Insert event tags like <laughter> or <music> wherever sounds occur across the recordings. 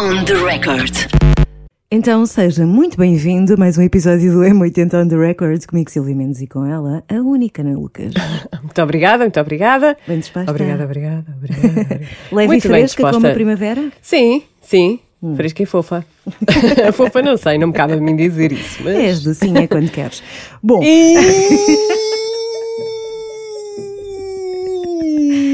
On the record. Então seja muito bem-vindo a mais um episódio do M80 on the Record, comigo Silvia Mendes e com ela, a única Ana Lucas. <laughs> Muito obrigada, muito obrigada. Bem disposta? Obrigada, obrigada, obrigada. <laughs> Leve muito e fresca como a primavera? Sim, sim. Hum. Fresca e fofa. <laughs> fofa não sei, não me cabe a mim dizer isso. Mas... És docinha quando queres. Bom, E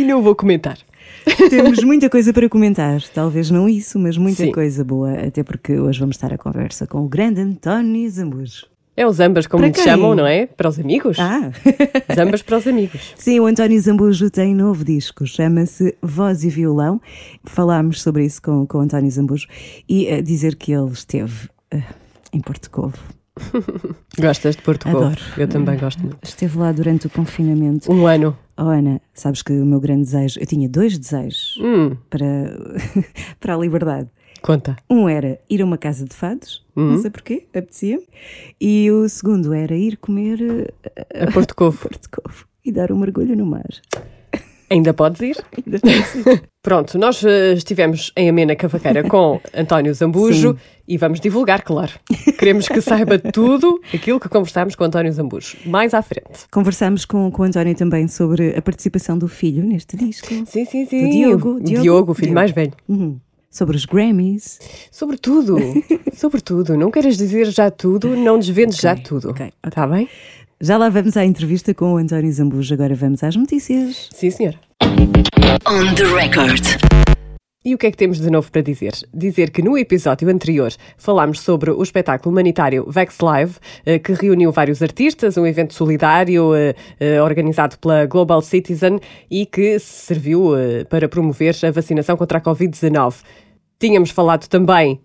não vou comentar. <laughs> temos muita coisa para comentar. Talvez não isso, mas muita Sim. coisa boa. Até porque hoje vamos estar a conversa com o grande António Zambujo. É os ambas, como lhe chamam, não é? Para os amigos. Ah! <laughs> Os ambas para os amigos. Sim, o António Zambujo tem novo disco, chama-se Voz e Violão. Falámos sobre isso com, com o António Zambujo e a dizer que ele esteve eh, em Porto Covo. <laughs> Gostas de Porto Covo? Adoro. Eu também gosto. Esteve lá durante o confinamento. Um ano. Oh, Ana, sabes que o meu grande desejo, eu tinha dois desejos Hum, para, <laughs> para a liberdade. conta. Um era ir a uma casa de fados, Uhum. não sei porquê, apetecia-me. E o segundo era ir comer eh, A Porto Covo. <laughs> Porto Covo e dar um mergulho no mar. Ainda podes ir? <laughs> Ainda. Pronto, nós eh, estivemos em Amena Cavaqueira <laughs> com António Zambujo Sim. e vamos divulgar, claro. Queremos que saiba <laughs> tudo aquilo que conversámos com António Zambujo. Mais à frente. Conversámos com, com o António também sobre a participação do filho neste disco. Sim, sim, sim. Do Diogo, O Diogo, Diogo, o filho Diogo. mais velho. Uhum. Sobre os Grammys. Sobretudo, sobretudo. Não queiras dizer já tudo, não desvendes já tudo. ok, ok. Está bem? Já lá vamos à entrevista com o António Zambujo, agora vamos às notícias. Sim, senhor. On the record. E o que é que temos de novo para dizer? Dizer que no episódio anterior falámos sobre o espetáculo humanitário Vex Live, eh, que reuniu vários artistas, um evento solidário eh, eh, organizado pela Global Citizen e que serviu para promover a vacinação contra a Covid-19. Tínhamos falado também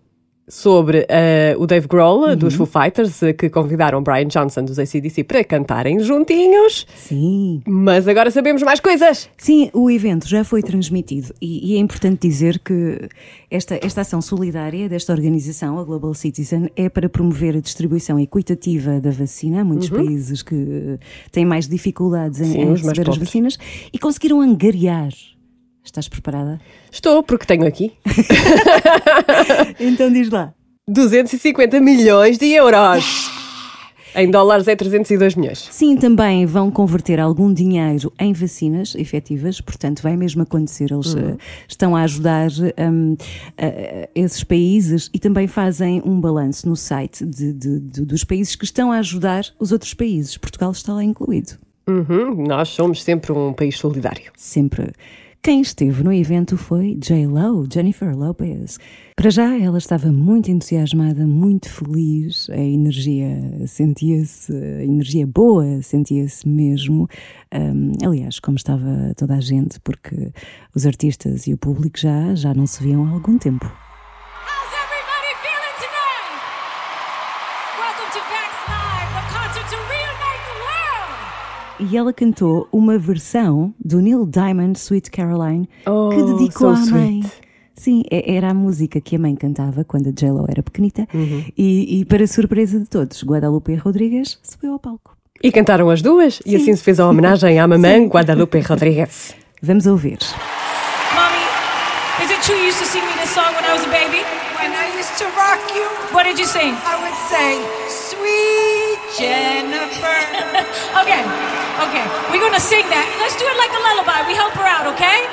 sobre eh, o Dave Grohl, dos Foo Fighters, eh, que convidaram Brian Johnson dos ACDC para cantarem juntinhos. Sim. Mas agora sabemos mais coisas! Sim, o evento já foi transmitido e, e é importante dizer que esta, esta ação solidária desta organização, a Global Citizen, é para promover a distribuição equitativa da vacina. Há muitos países que eh, têm mais dificuldades em, Sim, em receber as vacinas e conseguiram angariar. Estás preparada? Estou, porque tenho aqui <laughs> Então diz lá. 250 milhões de euros. Em dólares é 302 milhões. Sim, também vão converter algum dinheiro em vacinas efetivas, portanto, vai mesmo acontecer. Eles eh, estão a ajudar a- a esses países e também fazem um balanço no site de- de- de- dos países que estão a ajudar os outros países. Portugal está lá incluído. Uhum, nós somos sempre um país solidário. Sempre. Quem esteve no evento foi J-Lo, Jennifer Lopez. Para já, ela estava muito entusiasmada, muito feliz, a energia sentia-se, a energia boa sentia-se mesmo. Hum, aliás, como estava toda a gente, porque os artistas e o público já, já não se viam há algum tempo. E ela cantou uma versão do Neil Diamond, Sweet Caroline, Oh, que dedicou so à mãe. sweet. Sim, é- era a música que a mãe cantava quando a J-Lo era pequenita. Uhum. E, e, para surpresa de todos, Guadalupe Rodrigues subiu ao palco. E cantaram as duas, e assim se fez a homenagem à mamãe Guadalupe Rodrigues. <laughs> Vamos ouvir. Mommy, is it true you used to sing me this song when I was a baby? When I used to rock you, What did you sing? I would say, Sweet <laughs> Jennifer. Okay, okay. We're gonna sing that. Let's do it like a lullaby. We help her out, okay?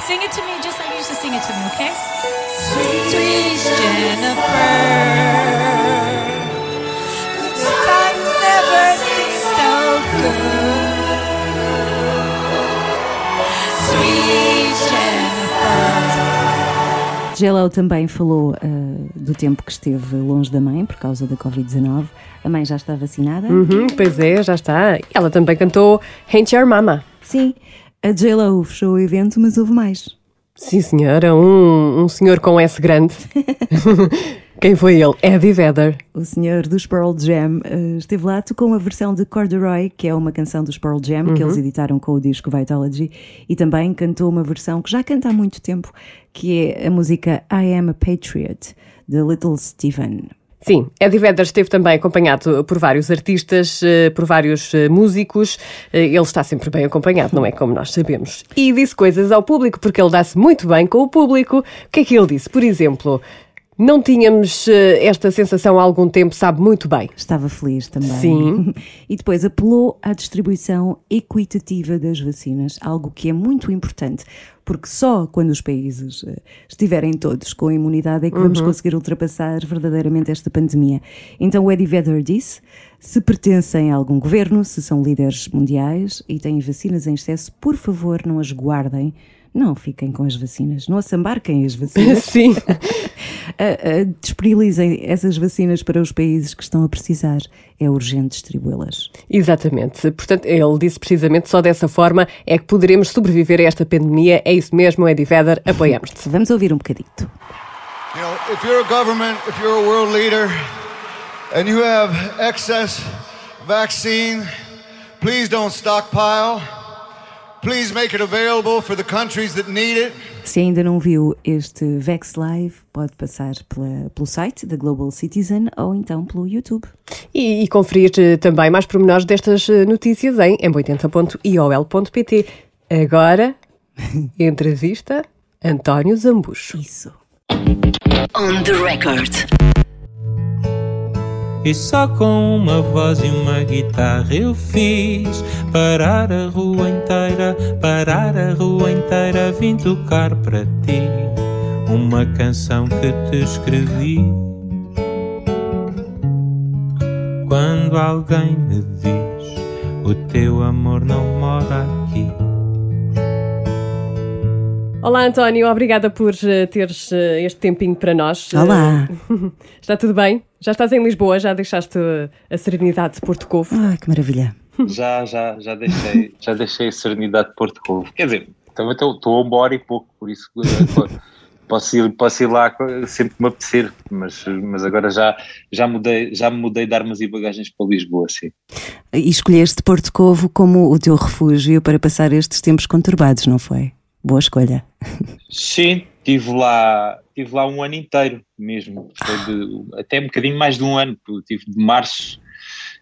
Sing it to me just like you used to sing it to me, okay? Sweet Jennifer. Good times never seem so good. Sweet Jennifer. J-Lo também falou ah, do tempo que esteve longe da mãe por causa da Covid-19. A mãe já está vacinada? Uhum, pois é, já está. Ela também cantou Ain't Your Mama. Sim. A J-Lo fechou o evento, mas houve mais. Sim, senhora, um, um senhor com S grande. <laughs> Quem foi ele? Eddie Vedder. O senhor dos Pearl Jam eh, esteve lá, tocou uma versão de Corduroy, que é uma canção dos Pearl Jam, que eles editaram com o disco Vitalogy, e também cantou uma versão que já canta há muito tempo, que é a música I Am a Patriot, de Little Steven. Sim, Eddie Vedder esteve também acompanhado por vários artistas, eh, por vários eh, músicos. Eh, Ele está sempre bem acompanhado, não é como nós sabemos. E disse coisas ao público, porque ele dá-se muito bem com o público. O que é que ele disse? Por exemplo, Não tínhamos esta sensação há algum tempo, sabe muito bem. Estava feliz também. Sim. <laughs> E depois apelou à distribuição equitativa das vacinas, algo que é muito importante, porque só quando os países eh, estiverem todos com imunidade é que vamos conseguir ultrapassar verdadeiramente esta pandemia. Então o Eddie Vedder disse: se pertencem a algum governo, se são líderes mundiais e têm vacinas em excesso, por favor, não as guardem. Não fiquem com as vacinas, não assambarquem as vacinas. <laughs> Sim. <laughs> Disponibilizem essas vacinas para os países que estão a precisar. É urgente distribuí-las. Exatamente. Portanto, ele disse precisamente só dessa forma é que poderemos sobreviver a esta pandemia. É isso mesmo, Eddie Vedder. Apoiamos-te. Vamos ouvir um bocadito. You know, if you're a government, if you're a world leader, and you have excess vaccine, please don't stockpile. Se ainda não viu este Vex Live, pode passar pela- pelo site da Global Citizen ou então pelo YouTube. E, e conferir eh, também mais pormenores destas eh, notícias em m80.iol.pt. Agora, <laughs> entrevista António Zambucho. Isso. On the record. E só com uma voz e uma guitarra eu fiz parar a rua inteira, parar a rua inteira, vim tocar para ti uma canção que te escrevi. Quando alguém me diz o teu amor não mora aqui. Olá, António. Obrigada por eh, teres eh, este tempinho para nós. Olá. Eh, <laughs> Está tudo bem? Já estás em Lisboa? Já deixaste a serenidade de Porto Covo? Ah, que maravilha. <laughs> Já, já, já deixei, já deixei a Serenidade de Porto Covo. Quer dizer, também estou estou a uma hora e pouco, por isso <laughs> posso ir, posso ir lá sempre que me apetecer, mas, mas agora já, já, mudei, já me mudei de armas e bagagens para Lisboa, sim. E escolheste Porto Covo como o teu refúgio para passar estes tempos conturbados, não foi? Boa escolha. Sim, estive lá, tive lá um ano inteiro mesmo, Foi de- até um bocadinho mais de um ano, porque tive de março,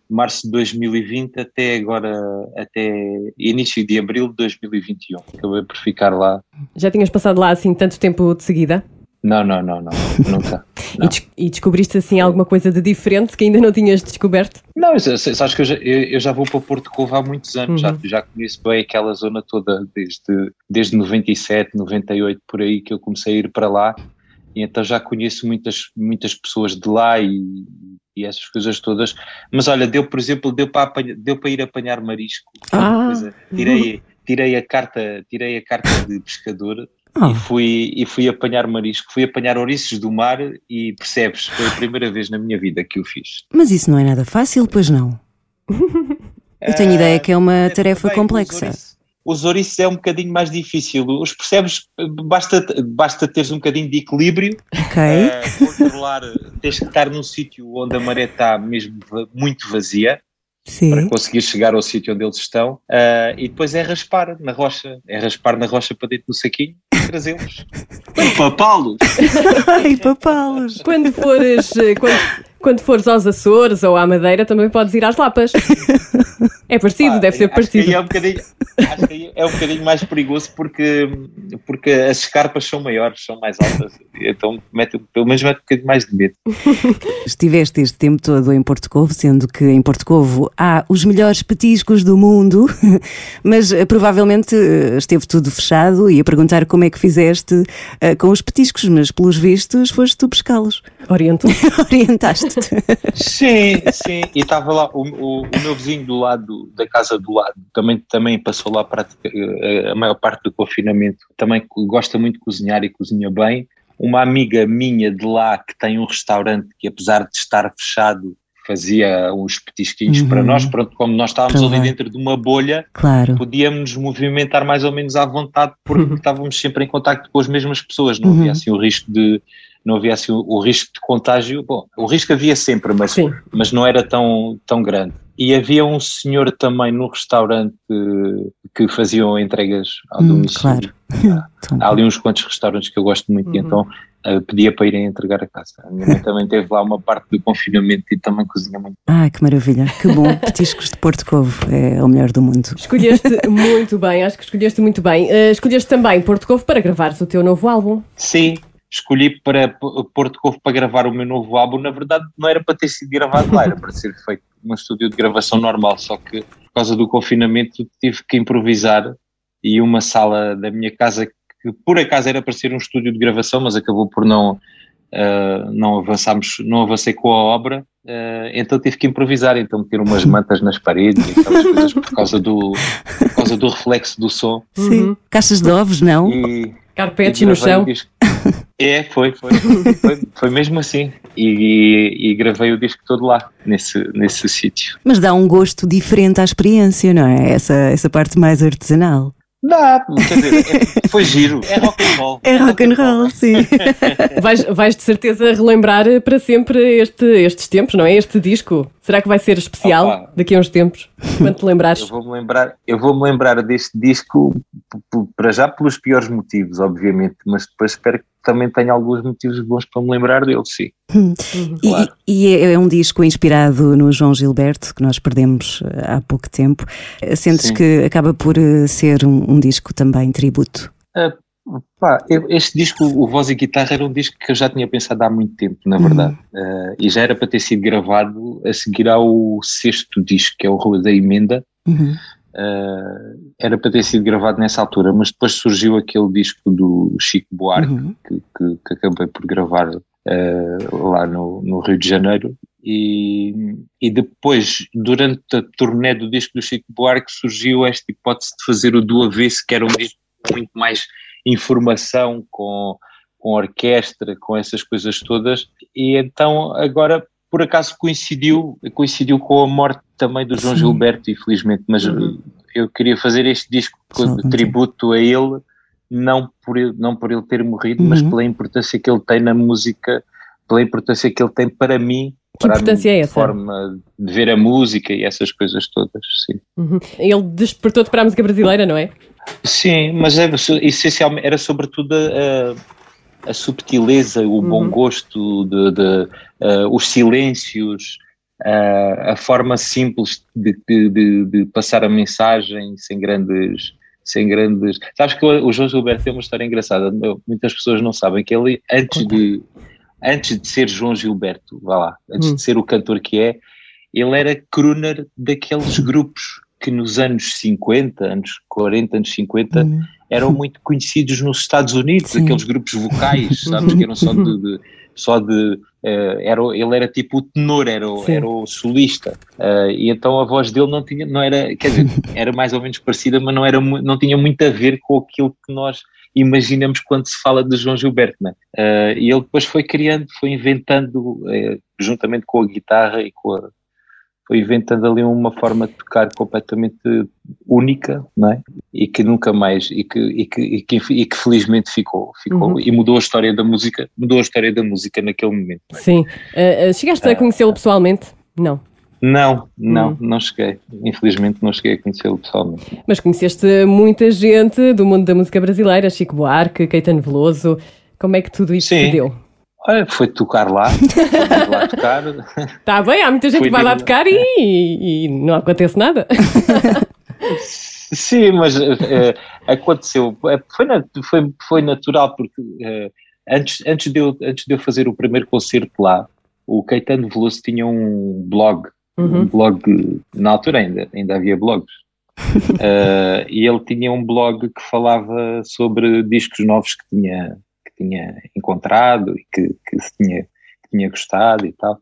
março de 2020 até agora, até início de abril de 2021, acabei por ficar lá. Já tinhas passado lá assim tanto tempo de seguida? Não, não, não, não, nunca. <laughs> E, des- e descobriste assim alguma coisa de diferente que ainda não tinhas descoberto? Não, sabes que eu já, eu, eu já vou para Porto Covo há muitos anos, já, já conheço bem aquela zona toda desde, desde 97, 98, por aí que eu comecei a ir para lá, e então já conheço muitas, muitas pessoas de lá e, e essas coisas todas. Mas olha, deu, por exemplo, deu para, apanha- deu para ir apanhar marisco. Ah. Tirei, tirei, a carta, tirei a carta de pescador. Oh. E fui, e fui apanhar marisco, fui apanhar ouriços do mar e percebes, foi a primeira vez na minha vida que o fiz. Mas isso não é nada fácil, pois não? <laughs> Eu tenho ideia que é uma tarefa Bem, complexa. Os ouriços, os ouriços é um bocadinho mais difícil. Os percebes, basta, basta teres um bocadinho de equilíbrio, Ok. eh, controlar, tens que estar num sítio onde a maré está mesmo muito vazia para Sim. conseguir chegar ao sítio onde eles estão. eh, e depois é raspar na rocha, é raspar na rocha para dentro do saquinho e trazê-los. <laughs> Papá-los! <laughs> Ai, papalos. Quando fores, eh, quando, quando fores aos Açores ou à Madeira, também podes ir às Lapas. É parecido, Pá, deve ser acho que parecido. é um bocadinho, acho que aí é um bocadinho mais perigoso porque, porque as escarpas são maiores, são mais altas, então mete, pelo menos mete um bocadinho mais de medo. Estiveste este tempo todo em Porto Covo, sendo que em Porto Covo há os melhores petiscos do mundo, <laughs> mas eh, provavelmente eh, esteve tudo fechado e a perguntar como é que fizeste eh, com os petiscos, mas pelos vistos foste tu pescá-los. Oriento. <laughs> Orientaste-te. Sim, sim, e estava lá o, o, o meu vizinho do lado, da casa do lado, também, também passou lá pratica- eh, a maior parte do confinamento, também gosta muito de cozinhar e cozinha bem. Uma amiga minha de lá que tem um restaurante que apesar de estar fechado fazia uns petisquinhos Uhum. para nós, pronto, como nós estávamos ali dentro de uma bolha, Claro. podíamos nos movimentar mais ou menos à vontade porque <laughs> estávamos sempre em contacto com as mesmas pessoas, não Uhum. havia assim o risco de não havia assim o, o risco de contágio, bom, o risco havia sempre, mas, Sim. mas não era tão, tão grande. E havia um senhor também no restaurante que, que faziam entregas ao Hum, domicílio. claro. <laughs> Então, Há ali uns quantos restaurantes que eu gosto muito e então eh, pedia para irem entregar a casa. A minha mãe <laughs> também teve lá uma parte do confinamento e também cozinha muito. Ah, que maravilha. Que bom. <laughs> Petiscos de Porto Covo é o melhor do mundo. Escolheste muito bem, acho que escolheste muito bem. Eh, escolheste também Porto Covo para gravares o teu novo álbum. Sim, escolhi para Porto Covo para gravar o meu novo álbum, na verdade não era para ter sido gravado lá, era para ser feito num estúdio de gravação normal, só que por causa do confinamento tive que improvisar e uma sala da minha casa que por acaso era para ser um estúdio de gravação, mas acabou por não Uh, não avançámos, não avancei com a obra, uh, então tive que improvisar, então meter umas <laughs> mantas nas paredes e aquelas coisas por causa do, por causa do reflexo do som. Sim. Caixas de ovos, não? E, Carpetes e no chão. disco. É, foi, foi, foi, foi mesmo assim. E, e- e gravei o disco todo lá, nesse, nesse sítio. Mas dá um gosto diferente à experiência, não é? Essa, essa parte mais artesanal. Dá, quer dizer, é- foi giro, é rock and roll. É rock and roll, sim. <laughs> Vais, vais de certeza relembrar para sempre este, estes tempos, não é? Este disco. Será que vai ser especial Opa. daqui a uns tempos? Quando te <laughs> Eu lembrares? vou-me lembrar, eu vou-me lembrar deste disco para já pelos piores motivos, obviamente, mas depois espero que também tenha alguns motivos bons para me lembrar dele, sim. E, Claro. e é, é um disco inspirado no João Gilberto, que nós perdemos eh, há pouco tempo. Sentes Sim. que acaba por eh, ser um, um disco também tributo? Ah, pá, eu- este disco, o Voz e Guitarra, era um disco que eu já tinha pensado há muito tempo, na verdade. Ah, e já era para ter sido gravado a seguir ao sexto disco, que é o Rua da Emenda. Uhum. Ah, era para ter sido gravado nessa altura, mas depois surgiu aquele disco do Chico Buarque, Uhum. que, que- que acabei por gravar ah, lá no, no Rio de Janeiro. E, e depois, durante a turnê do disco do Chico Buarque, surgiu esta hipótese de fazer o do avesso, que era um disco muito mais informação, com, com orquestra, com essas coisas todas. E então, agora, por acaso coincidiu, coincidiu com a morte também do João Sim. Gilberto, infelizmente, mas Uhum. eu queria fazer este disco de tributo a ele, não por ele, não por ele ter morrido, mas Uhum. pela importância que ele tem na música, pela importância que ele tem para mim, Que para importância a é essa? forma de ver a música e essas coisas todas, sim. Uhum. Ele despertou-te para a música brasileira, não é? Sim, mas é, essencialmente era sobretudo a, a subtileza, o bom Uhum. gosto, de, de, eh, os silêncios, eh, a forma simples de, de- de- passar a mensagem sem grandes. Sem grandes. Sabes que o o João Gilberto tem uma história engraçada. Muitas pessoas não sabem que ele, antes de, antes de ser João Gilberto, vá lá, antes Hum. de ser o cantor que é, ele era crooner daqueles grupos que nos anos 50, anos 40, anos 50, Uhum. eram muito conhecidos nos Estados Unidos, Sim. aqueles grupos vocais, sabes, que eram só de, de- só de eh, era, ele era tipo o tenor, era o, Sim. era o solista, Eh, e então a voz dele não tinha, não era, quer dizer, era mais ou menos parecida, mas não, era, não tinha muito a ver com aquilo que nós imaginamos quando se fala de João Gilberto, né? Eh, e ele depois foi criando, foi inventando, juntamente com a guitarra e com a, foi inventando ali uma forma de tocar completamente única, não é? E que nunca mais, e que, e que, e que, e que felizmente ficou, ficou Uhum. e mudou a história da música, mudou a história da música naquele momento. Sim. Ah, ah, chegaste a conhecê-lo pessoalmente? Não. Não, não, Hum. não cheguei. Infelizmente não cheguei a conhecê-lo pessoalmente. Mas conheceste muita gente do mundo da música brasileira, Chico Buarque, Caetano Veloso. Como é que tudo isto Sim. se deu? Olha, foi tocar lá, <laughs> foi lá tocar. Está bem, há muita gente que vai lá tocar e, e- não acontece nada. <laughs> Sim, mas eh, aconteceu, eh, foi, foi, foi natural, porque eh, antes, antes, de eu, antes de eu fazer o primeiro concerto lá, o Caetano Veloso tinha um blog, um Uhum. blog, na altura ainda, ainda havia blogs, <laughs> Eh, e ele tinha um blog que falava sobre discos novos que tinha, tinha encontrado e que, que, se tinha, que tinha gostado e tal.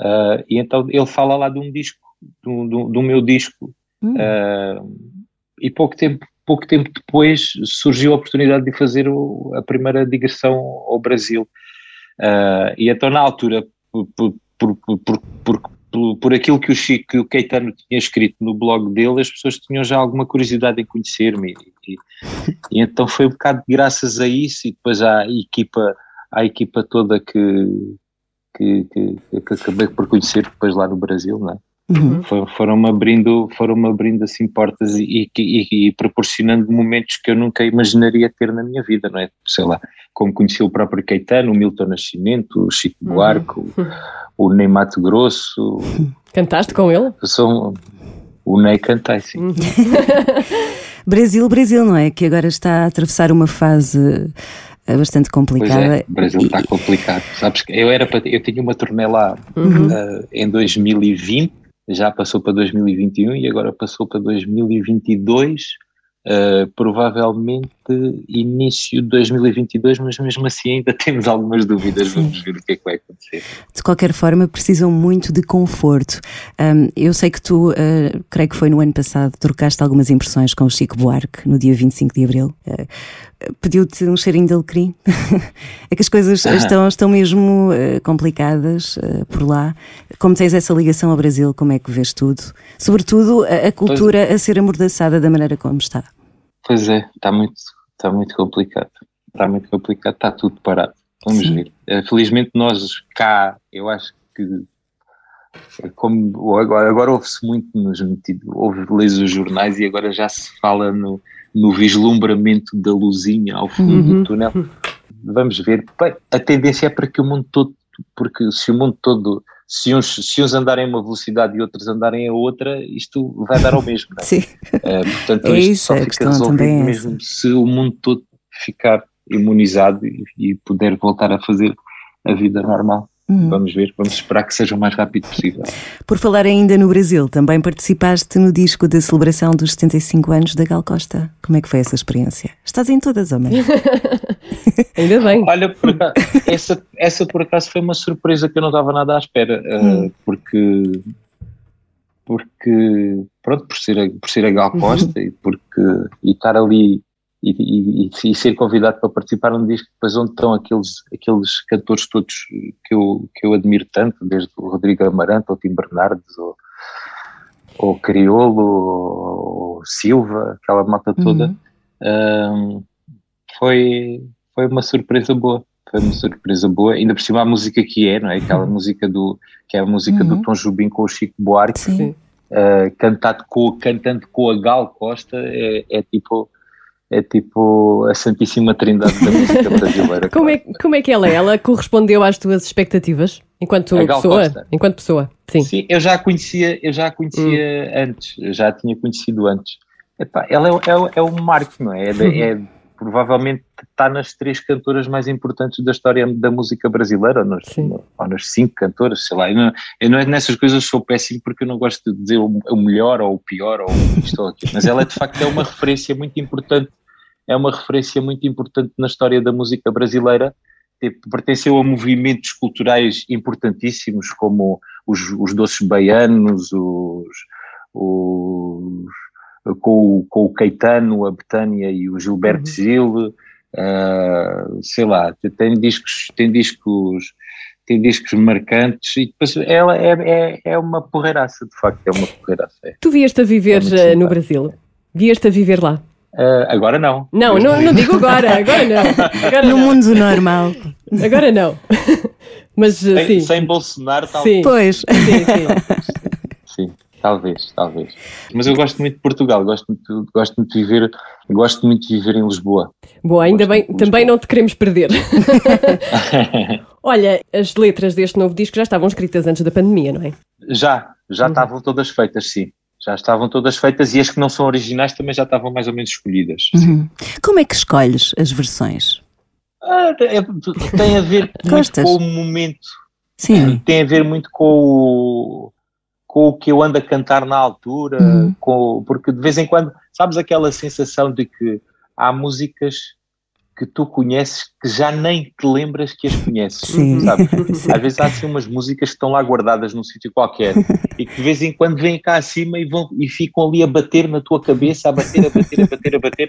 Eh, e então ele fala lá de um disco, do, do, do meu disco, Hum. eh, e pouco tempo, pouco tempo depois surgiu a oportunidade de fazer o- a primeira digressão ao Brasil. Ah, e então, na altura, por, por, por, por, por, por, aquilo que o Chico que o Caetano tinha escrito no blog dele, as pessoas tinham já alguma curiosidade em conhecer-me. E, e- e então foi um bocado graças a isso e depois à equipa, à equipa toda que, que, que, que acabei por conhecer depois lá no Brasil, não é? Uhum. For- foram-me abrindo, foram abrindo assim portas e, e- e proporcionando momentos que eu nunca imaginaria ter na minha vida, não é? Sei lá, como conheci o próprio Caetano, o Milton Nascimento, o Chico Uhum. Buarque, o, o Ney Mato Grosso, <laughs> Cantaste com ele? eu sou um- o Ney cantei, sim. Uhum. <laughs> Brasil, Brasil, não é? Que agora está a atravessar uma fase bastante complicada. Pois é, o Brasil está complicado. Sabes que eu, era para, eu tinha uma turnê lá uh, em 2020, já passou para 2021 e agora passou para 2022 Uh, provavelmente início de 2022, mas mesmo assim ainda <laughs> temos algumas dúvidas. Sim. Vamos ver o que é que vai acontecer. De qualquer forma, precisam muito de conforto. Um, eu sei que tu, uh, creio que foi no ano passado, trocaste algumas impressões com o Chico Buarque no dia 25 de abril. Uh, Pediu-te um cheirinho de alecrim? <laughs> é que as coisas estão, estão mesmo complicadas por lá. Como tens essa ligação ao Brasil, como é que vês tudo? Sobretudo a, a cultura pois... a ser amordaçada da maneira como está. Pois é, está muito, está muito complicado. Está muito complicado, está tudo parado. Vamos Sim. ver. Eh, felizmente nós cá, eu acho que é como agora, agora ouve-se muito nos ouve lês os jornais e agora já se fala no, no vislumbramento da luzinha ao fundo uhum. do túnel. Vamos ver. Bem, a tendência é para que o mundo todo, porque se o mundo todo se uns, se uns andarem a uma velocidade e outros andarem a outra, isto vai dar ao mesmo. Não é? <laughs> Sim. Uh, portanto, é isto isso, só fica resolvido é mesmo essa. se o mundo todo ficar imunizado e, e puder voltar a fazer a vida normal. Hum. Vamos ver, vamos esperar que seja o mais rápido possível. Por falar ainda no Brasil, também participaste no disco da celebração dos 75 anos da Gal Costa. Como é que foi essa experiência? Estás em todas, homem. <laughs> ainda bem. Olha, por acaso, essa, essa por acaso foi uma surpresa que eu não estava nada à espera, eh, hum. uh, porque porque pronto, por ser a, por ser a Gal Costa uhum. e porque e estar ali e, e, e, ser convidado para participar num disco depois onde estão aqueles, aqueles cantores todos que eu, que eu admiro tanto, desde o Rodrigo Amarante, ou Tim Bernardes, ou, ou Criolo, ou Silva, aquela mata toda, uhum. um, foi, foi uma surpresa boa. Foi uma surpresa boa, ainda por cima a música que é, não é? Aquela uhum. música do, que é a música uhum. do Tom Jubim com o Chico Buarque, uh, cantado com, cantando com a Gal Costa, é, é tipo é tipo a Santíssima Trindade da música brasileira. <laughs> como, é, como é que ela é? Ela correspondeu às tuas expectativas enquanto pessoa? Costa. Enquanto pessoa, sim. Sim, eu já a conhecia, eu já a conhecia hum. antes, eu já a tinha conhecido antes. Epá, ela é, é, é um marco, não é? É, é provavelmente está nas três cantoras mais importantes da história da música brasileira, ou nas, ou nas cinco cantoras, sei lá. Eu, não, eu não, nessas coisas sou péssimo porque eu não gosto de dizer o, o melhor ou o pior ou isto ou aquilo, mas ela de facto é uma referência muito importante é uma referência muito importante na história da música brasileira. Tipo, pertenceu a movimentos culturais importantíssimos como os, os doces baianos, os, os com, com, o Caetano, a Betânia e o Gilberto uhum. Gil, uh, sei lá, tem discos, tem discos, tem discos marcantes e depois ela é, é, é uma porreiraça, de facto, é uma porreiraça. É. Tu vieste a viver é no Brasil? Vieste a viver lá? Uh, agora não. Não, não, não, digo agora, agora não. Agora no não. mundo normal. Agora não. <laughs> Mas sem, sim. sem Bolsonaro, talvez. Sim. Pois. Sim, sim. <laughs> talvez, talvez. Mas eu gosto muito de Portugal, gosto muito, gosto muito de viver, gosto muito de viver em Lisboa. Boa, ainda gosto bem, também não te queremos perder. <laughs> Olha, as letras deste novo disco já estavam escritas antes da pandemia, não é? Já, já uhum. estavam todas feitas, sim já estavam todas feitas e as que não são originais também já estavam mais ou menos escolhidas. Uhum. Como é que escolhes as versões? Ah, é, tem a ver <laughs> muito com o momento. Sim. Tem a ver muito com o, com o que eu ando a cantar na altura, uhum. com, porque de vez em quando, sabes aquela sensação de que há músicas que tu conheces que já nem te lembras que as conheces, Sim. sabe? <laughs> Às vezes há assim umas músicas que estão lá guardadas num sítio qualquer e que de vez em quando vêm cá acima e, vão, e ficam ali a bater na tua cabeça, a bater, a bater, a bater, a bater.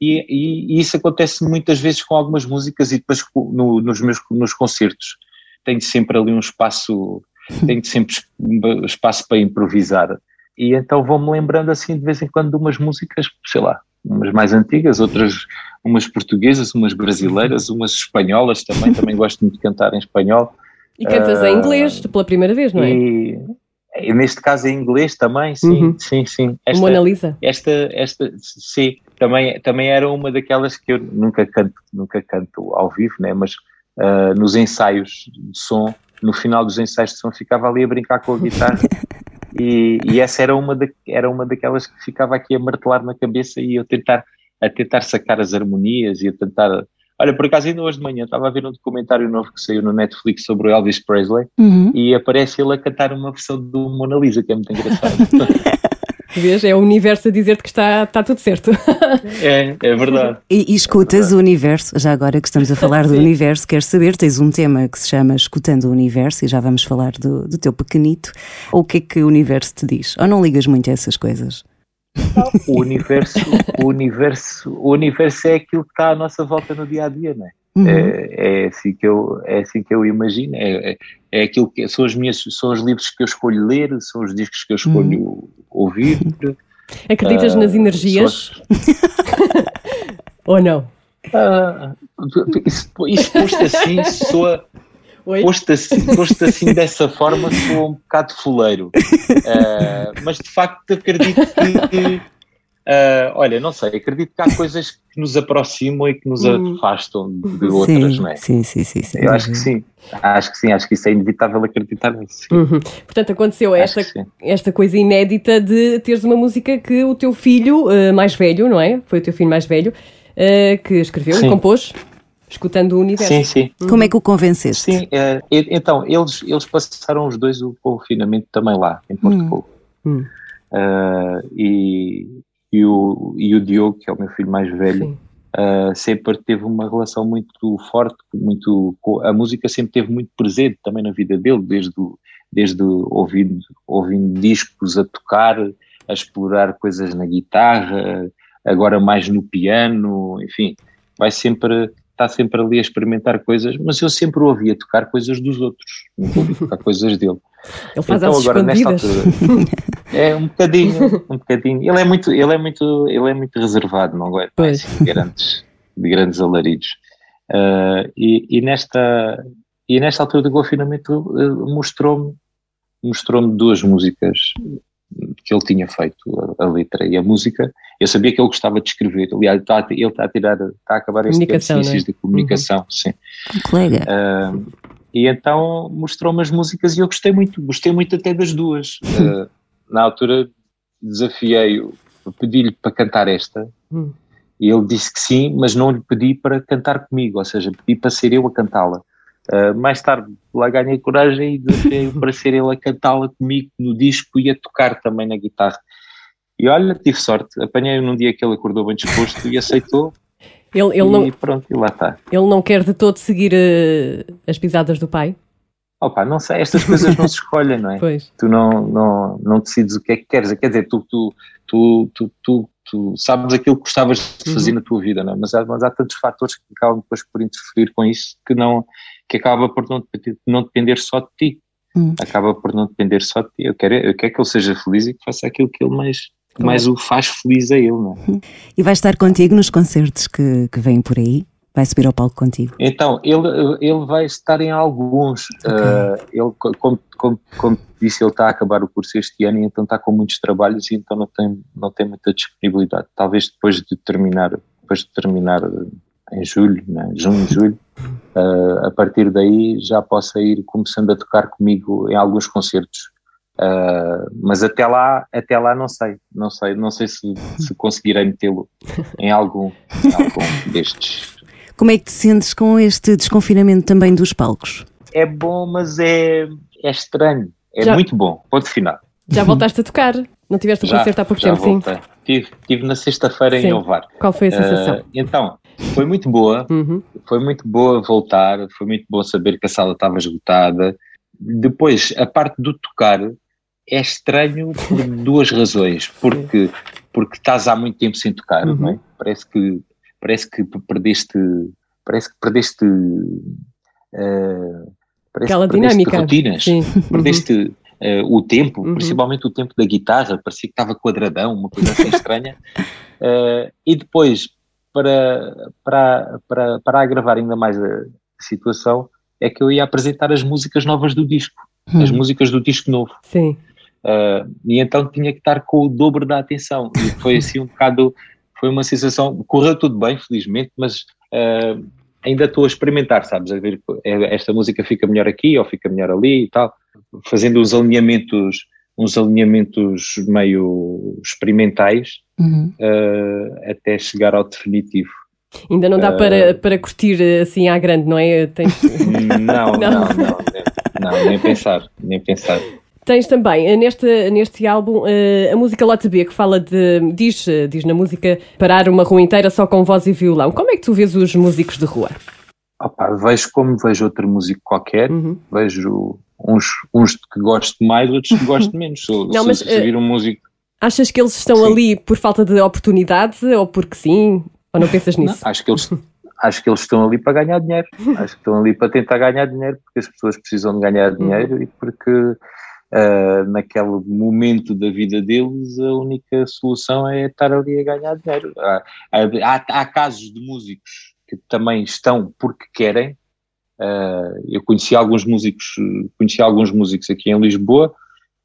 E, e, e isso acontece muitas vezes com algumas músicas e depois no, nos meus nos concertos tenho sempre ali um espaço, tenho sempre espaço para improvisar. E então vou-me lembrando assim de vez em quando de umas músicas, sei lá, umas mais antigas, outras umas portuguesas, umas brasileiras, umas espanholas também, <laughs> também gosto muito de cantar em espanhol. E cantas uh, em inglês pela primeira vez, não é? E, e neste caso em inglês também, sim, uhum. sim, sim. Esta, Mona Lisa. Esta, esta, sim, também, também era uma daquelas que eu nunca canto, nunca canto ao vivo, né? mas uh, nos ensaios de som, no final dos ensaios de som ficava ali a brincar com a guitarra <laughs> e, e, essa era uma, da, era uma daquelas que ficava aqui a martelar na cabeça e eu tentar, a tentar sacar as harmonias e a tentar Olha, por acaso ainda hoje de manhã estava a ver um documentário novo que saiu no Netflix sobre o Elvis Presley Uhum. e aparece ele a cantar uma versão do Mona Lisa, que é muito engraçado. <laughs> Vês? É o universo a dizer-te que está, está tudo certo. é, é verdade. E, e escutas o universo, já agora que estamos a falar do universo, queres saber? Tens um tema que se chama Escutando o Universo e já vamos falar do, do teu pequenito. Ou o que é que o universo te diz? Ou não ligas muito a essas coisas? O universo, o universo, o universo é aquilo que está à nossa volta no dia a dia, não é? Uhum. É, é assim que eu, é assim que eu imagino. É, é, é aquilo que são as minhas, são os livros que eu escolho ler, são os discos que eu escolho ouvir. Acreditas Ah, nas energias? <laughs> Ou não? Ah, isso, isso posto assim soa. Oi? Posto assim, posto assim dessa forma soa um bocado fuleiro. Ah, mas de facto acredito que. ah, olha, não sei, acredito que há coisas que nos aproximam e que nos Hum. afastam de outras, sim, não é? sim, sim, sim, sim. Eu acho que sim, acho que sim, acho que isso é inevitável acreditar nisso. Uhum. Portanto, aconteceu Acho esta, esta coisa inédita de teres uma música que o teu filho eh, mais velho, não é? Foi o teu filho mais velho, eh, que escreveu e Sim. compôs, escutando o universo. Sim, sim. Como é que o convenceste? Sim, eh, e- então, eles, eles passaram os dois o confinamento também lá, em Porto Covo. Hum. Eh, e, e, o, e o Diogo, que é o meu filho mais velho, eh, sempre teve uma relação muito forte, muito, a música sempre teve muito presente também na vida dele, desde, o- desde ouvindo, ouvindo discos a tocar, a explorar coisas na guitarra, agora mais no piano, enfim, vai sempre, está sempre ali a experimentar coisas, mas eu sempre o ouvia tocar coisas dos outros, nunca ouvi tocar coisas dele. Ele faz Então agora nesta escondidas. altura <laughs> é um bocadinho, um bocadinho. Ele é muito, ele é muito, ele é muito reservado, não é? Pois. Assim, de grandes, de grandes alaridos. Ah, e, e nesta e nesta altura do confinamento eh, mostrou-me mostrou-me duas músicas que ele tinha feito a, a letra e a música. Eu sabia que ele gostava de escrever. Aliás, está a- ele está a tirar, está a acabar este ano de Comunicação, não é? de comunicação, sim. Um colega. Ah, e então mostrou-me as músicas e eu gostei muito, gostei muito até das duas. Ah, na altura desafiei-o, pedi-lhe para cantar esta Hum. e ele disse que sim, mas não lhe pedi para cantar comigo, ou seja, pedi para ser eu a cantá-la. Ah, mais tarde lá ganhei coragem e desafiei-o <laughs> para ser ele a cantá-la comigo no disco e a tocar também na guitarra. E olha, tive sorte, apanhei-o num dia que ele acordou bem disposto e aceitou Ele, ele, e não, pronto, e lá está. ele não quer de todo seguir eh, as pisadas do pai? Opa, não sei, estas coisas não se escolhem, não é? <laughs> Pois. tu não, não, não decides o que é que queres. Quer dizer, tu, tu, tu, tu, tu, tu sabes aquilo que gostavas de fazer Uhum. na tua vida, não é? mas, há, mas há tantos fatores que acabam depois por interferir com isso que, não, que acaba por não, não depender só de ti. Hum. Acaba por não depender só de ti. Eu quero, eu quero que ele seja feliz e que faça aquilo que ele mais, mais o faz feliz a ele. Não é? E vai estar contigo nos concertos que, que vêm por aí? Vai subir ao palco contigo? Então, ele, ele vai estar em alguns. Uh, ele, co- como, como, como disse, ele está a acabar o curso este ano e então está com muitos trabalhos e então não tem, não tem muita disponibilidade. Talvez depois de terminar, depois de terminar em julho, né? junho, <laughs> julho, uh, a partir daí já possa ir começando a tocar comigo em alguns concertos. Uh, mas até lá, até lá não sei, não sei, não sei se, se conseguirei metê-lo em algum, em algum <laughs> destes. Como é que te sentes com este desconfinamento também dos palcos? é bom, mas é, é estranho. É Já- muito bom. Ponto final. Já voltaste a tocar? Não tiveste um Já, concerto há pouco já tempo, sim? voltei. Tive, tive na sexta-feira Sim. em Ovar. Qual foi a sensação? Ah, então, foi muito boa. Uhum. Foi muito boa voltar. Foi muito bom saber que a sala estava esgotada. Depois, a parte do tocar é estranho por <laughs> duas razões. Porque, porque estás há muito tempo sem tocar, Uhum. não é? Parece que, parece que perdeste. Parece que perdeste. ah, parece Aquela que perdeste dinâmica. rotinas. Sim. <laughs> Perdeste eh, o tempo, Uhum. principalmente o tempo da guitarra, parecia que estava quadradão, uma coisa assim estranha. <laughs> Eh, e depois, para, para, para, para agravar ainda mais a situação, é que eu ia apresentar as músicas novas do disco, as Hum. músicas do disco novo. Sim. Uh, e então tinha que estar com o dobro da atenção. E foi assim um bocado, foi uma sensação, correu tudo bem, felizmente, mas uh, ainda estou a experimentar, sabes? A ver, eh, esta música fica melhor aqui ou fica melhor ali e tal, fazendo uns alinhamentos, uns alinhamentos meio experimentais Uhum. uh, até chegar ao definitivo. Ainda não dá para, para curtir assim à grande, não é? Tens... Não, <laughs> <laughs> não, não, não, não, nem pensar, nem pensar. Tens também eh, neste, neste álbum eh, a música Lote B, que fala de. Diz, eh, diz na música parar uma rua inteira só com voz e violão. Como é que tu vês os músicos de rua? Opa, vejo como vejo outro músico qualquer, uhum. vejo uns, uns que gosto mais, outros que gosto <laughs> menos. Sou, Não, mas, se, vir um músico. Achas que eles estão sim. ali por falta de oportunidade ou porque sim? Ou não pensas <laughs> nisso? Não, acho que eles. Acho que eles estão ali para ganhar dinheiro. <laughs> Acho que estão ali para tentar ganhar dinheiro, porque as pessoas precisam de ganhar dinheiro uhum. e porque uh, naquele momento da vida deles, a única solução é estar ali a ganhar dinheiro. Há, há, há casos de músicos que também estão porque querem. Uh, eu conheci alguns músicos, conheci alguns músicos aqui em Lisboa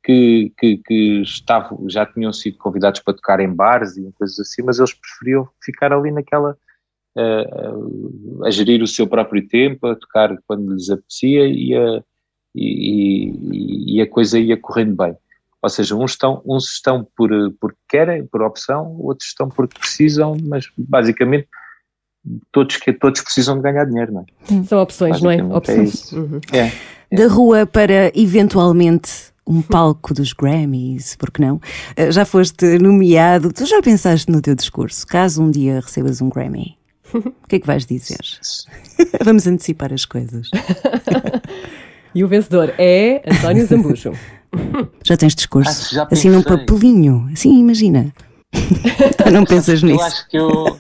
que, que, que estavam, já tinham sido convidados para tocar em bares e coisas assim, mas eles preferiam ficar ali naquela uh, a gerir o seu próprio tempo, a tocar quando lhes apetecia e a, e, e, a coisa ia correndo bem. Ou seja, uns estão, uns estão por, porque querem, por opção, outros estão porque precisam, mas basicamente todos, que, todos precisam de ganhar dinheiro, não é? São opções, não é? é opções. É, uhum. é, é. Da rua para eventualmente um palco dos Grammys, porque não? Eh, já foste nomeado, tu já pensaste no teu discurso, caso um dia recebas um Grammy? O que é que vais dizer? <laughs> Vamos antecipar as coisas. <laughs> E o vencedor é António <laughs> Zambujo. Já tens discurso? Já assim num papelinho. Assim, imagina. <laughs> não pensas nisso? Eu acho que eu.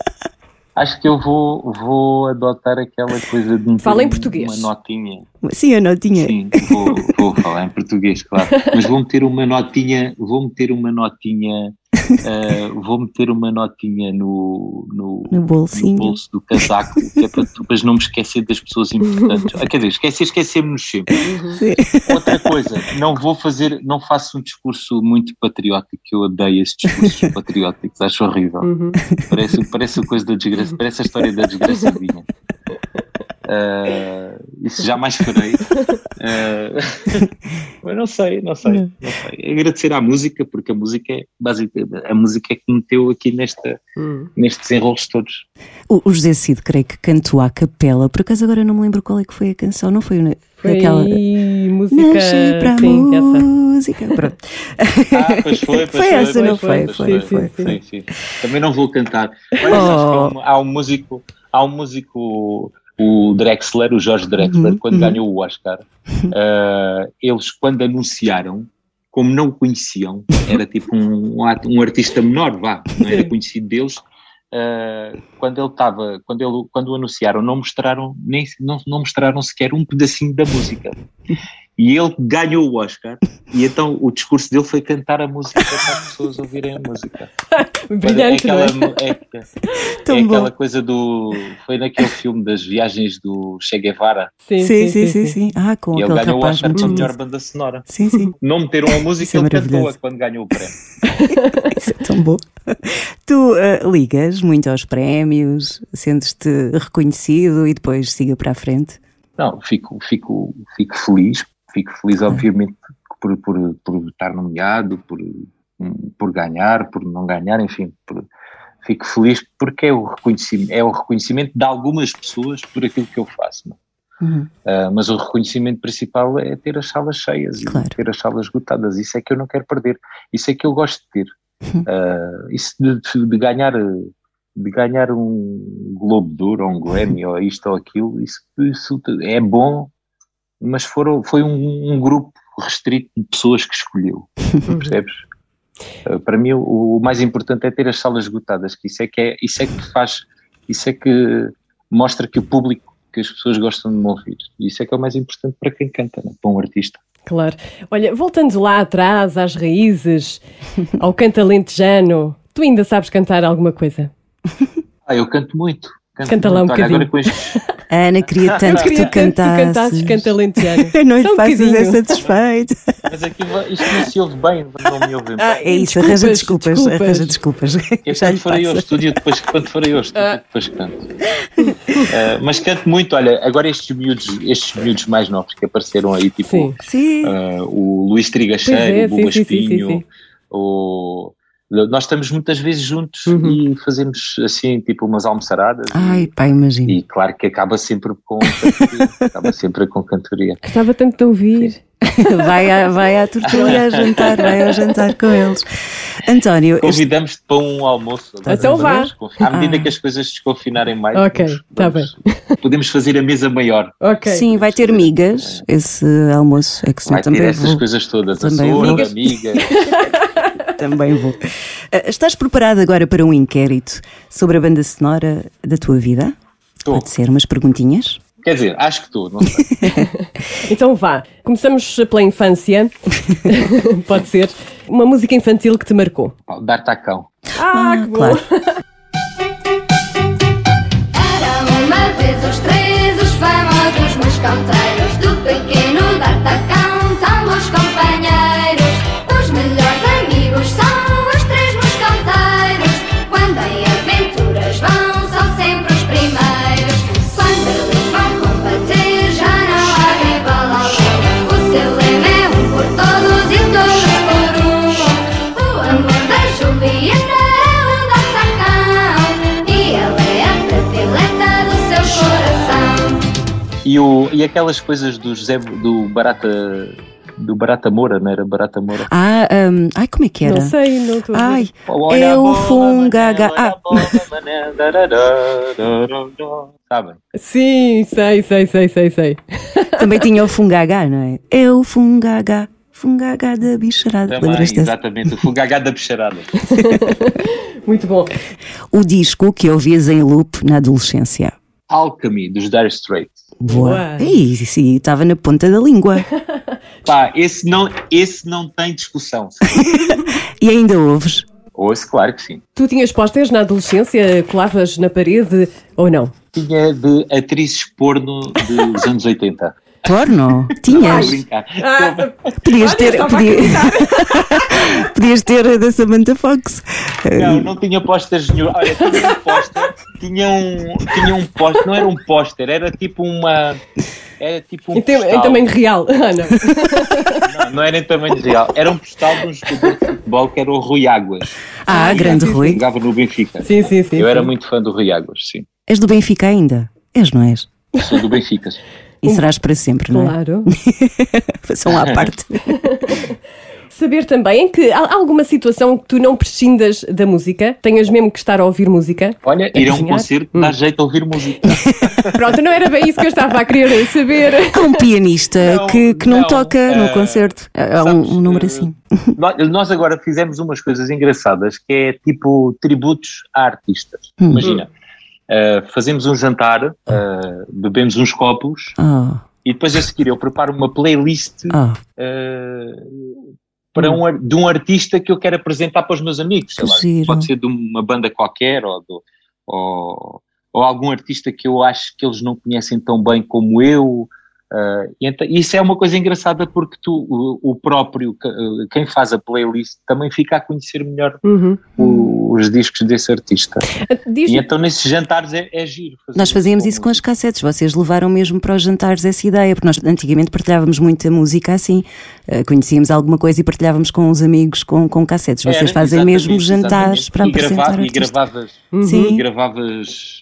Acho que eu vou, vou adotar aquela coisa de Fala em português. uma notinha. Sim, a notinha. Sim, vou, vou falar em português, claro. Mas vou meter uma notinha, vou meter uma notinha uh, vou meter uma notinha no, no, no, bolsinho. no bolso do casaco, que é para depois não me esquecer das pessoas importantes. Ah, quer dizer, esquecer, esquecer-me-nos sempre. Uhum. Outra coisa, não vou fazer, não faço um discurso muito patriótico, que eu odeio esses discursos <laughs> patrióticos, acho horrível. Uhum. Parece, parece a coisa da desgraça, parece a história da desgraçadinha. Uh, isso jamais farei. Uh, mas não sei, não sei, não. sei. Agradecer à música, porque a música é basicamente a música é que me meteu aqui nesta, hum. nestes enrolos todos. O, o, José Cid, creio que cantou à capela, por acaso agora não me lembro qual é que foi a canção, não foi, foi aquela. música. Nasci para sim, a música. <laughs> Pronto. Ah, pois foi, pois foi. Foi essa, não foi? Foi, foi, foi. Sim, sim. Também não vou cantar. Mas oh. há um músico, há um músico o Drexler, o Jorge Drexler, uhum, quando uhum. ganhou o Oscar, uh, <laughs> eles quando anunciaram, como não o conheciam, era tipo um, um artista menor, vá, não era conhecido deles, uh, quando ele estava, quando, ele, quando o anunciaram, não mostraram, nem, não, não mostraram sequer um pedacinho da música. E ele ganhou o Oscar, e então o discurso dele foi cantar a música para as pessoas ouvirem a música. <laughs> Brilhante, é aquela, é? <laughs> É, é aquela coisa do. Foi naquele filme das viagens do Che Guevara. Sim, sim, sim. sim, sim. Ah, com e ele ganhou o Oscar para a melhor banda sonora. Sim, sim. Não meteram a música, é ele cantou-a quando ganhou o prémio. <laughs> Isso é tão bom. Tu uh, ligas muito aos prémios, sentes-te reconhecido e depois siga para a frente? Não, fico, fico, fico feliz fico feliz, obviamente, por, por, por estar nomeado, por, por ganhar, por não ganhar, enfim, por, fico feliz porque é o, reconhecimento, é o reconhecimento de algumas pessoas por aquilo que eu faço. Uhum. Uh, mas o reconhecimento principal é ter as salas cheias claro. e ter as salas esgotadas. Isso é que eu não quero perder. Isso é que eu gosto de ter. Uhum. Uh, isso de, de, ganhar de ganhar um Globo Duro ou um Grammy ou isto ou aquilo, isso, isso é bom mas foram, foi um, um grupo restrito de pessoas que escolheu, <laughs> percebes? Uh, para mim o, o, mais importante é ter as salas esgotadas, que isso é que é, isso é que faz, isso é que mostra que o público, que as pessoas gostam de me ouvir. E isso é que é o mais importante para quem canta, né? para um artista. Claro. Olha, voltando lá atrás, às raízes, ao canto alentejano, tu ainda sabes cantar alguma coisa? Ah, eu canto muito. Canto Canta lá um bocadinho. Agora com estes, a <laughs> Ana queria tanto que tu cantasses. Que tu cantasses canta lentejano. <laughs> não lhe um faças essa desfeito. <laughs> Mas aqui isto não se ouve bem, não me ouve bem. Ah, é isso, arranja desculpas, desculpas. arranja desculpas. Eu quando forei ao estúdio, depois, quando ao estúdio, ah. depois canto. Uh, mas canto muito, olha, agora estes miúdos, estes miúdos mais novos que apareceram aí, tipo sim. Uh, o Luís Trigacheiro, é, o Buba sim, Espinho, sim, o Nós estamos muitas vezes juntos e fazemos assim, tipo umas almoçaradas. Ai, pá, imagina. E claro que acaba sempre com cantoria. <laughs> acaba sempre com cantoria. Gostava tanto de ouvir. <laughs> vai, à, vai à tortura a jantar, vai ao jantar com eles. António, este- Convidamos-te para um almoço. Então vá. À medida Ah. que as coisas desconfinarem mais, Ok, vamos- tá vamos- <laughs> podemos fazer a mesa maior. Ok. sim, vai ter migas esse almoço. É que Vai ter também essas vou. coisas todas. também vou. amiga. Também vou. Ah, Estás preparado agora para um inquérito sobre a banda sonora da tua vida? Estou. Pode ser umas perguntinhas? Quer dizer, acho que estou, não sei. <laughs> <laughs> Então vá. Começamos pela infância. <laughs> Pode ser. Uma música infantil que te marcou. Dar tacão. Ah, que bom. claro. O, e aquelas coisas do José, do Barata, do Barata Moura, não era Barata Moura? Ah, hum, ai, como é que era? Não sei, não estou. Ai, Olha é fungaga. Ah, Sabem? <laughs> Sim, sei, sei, sei, sei, sei. <laughs> também tinha o fungaga, não é? É o fungaga, fungaga da bicharada. Também, exatamente, o Fugagá da Peixarada. <laughs> Muito bom. O disco que ouvias em loop na adolescência. Alchemy, dos Dire Straits. Boa. Boa. Ih, sim, estava na ponta da língua. <laughs> Pá, esse não, esse não tem discussão. <laughs> E ainda ouves? Ouço, claro que sim. Tu tinhas pósteres na adolescência, colavas na parede ou não? Tinha de atrizes porno dos anos 80. Porno? Tinhas? brincar. Ah, Podias ter. Podia... <laughs> Podias ter a da Samantha Fox. Não, não tinha pósteres nenhum. Olha, tinha um póster, tinha um, tinha um póster, não era um póster, era tipo uma. Era tipo um em, tem- em postal. tamanho real. <laughs> Ah, não. Não, não era em tamanho real. Era um postal de um jogador de futebol que era o Rui Águas. Ah, grande sim, Rui. Jogava no Benfica. Sim, sim, sim. Eu era sim. muito fã do Rui Águas, sim. És do Benfica ainda? És, não és? Sou do Benfica. E serás para sempre, não é? Claro. <laughs> Façam à parte. <laughs> Saber também que há alguma situação que tu não prescindas da música, tenhas mesmo que estar a ouvir música. Olha, ir a um concerto dá jeito a ouvir música. <laughs> Pronto, não era bem isso que eu estava a querer saber. Há um pianista Não, que, que não, não, toca no eh, concerto. Há um, um número eh, assim. Nós- Nós agora fizemos umas coisas engraçadas que é tipo tributos a artistas. Hum. Imagina, eh, fazemos um jantar, eh, bebemos uns copos Oh, e depois a seguir eu preparo uma playlist oh. eh, para um, de um artista que eu quero apresentar para os meus amigos. lá. Pode ser de uma banda qualquer ou, do- ou, ou algum artista que eu acho que eles não conhecem tão bem como eu. E então, isso é uma coisa engraçada porque tu, o, o próprio, eh, quem faz a playlist, também fica a conhecer melhor Uhum. o- os discos desse artista. Diz E então nesses jantares é, é giro. fazer Nós fazíamos com isso com as cassetes. Vocês levaram mesmo para os jantares essa ideia, porque nós antigamente partilhávamos muita música assim. Eh, conhecíamos alguma coisa e partilhávamos com os amigos com, com cassetes. Vocês Era, fazem mesmo jantares exatamente. para e apresentar grava- o E gravavas, Sim. e gravavas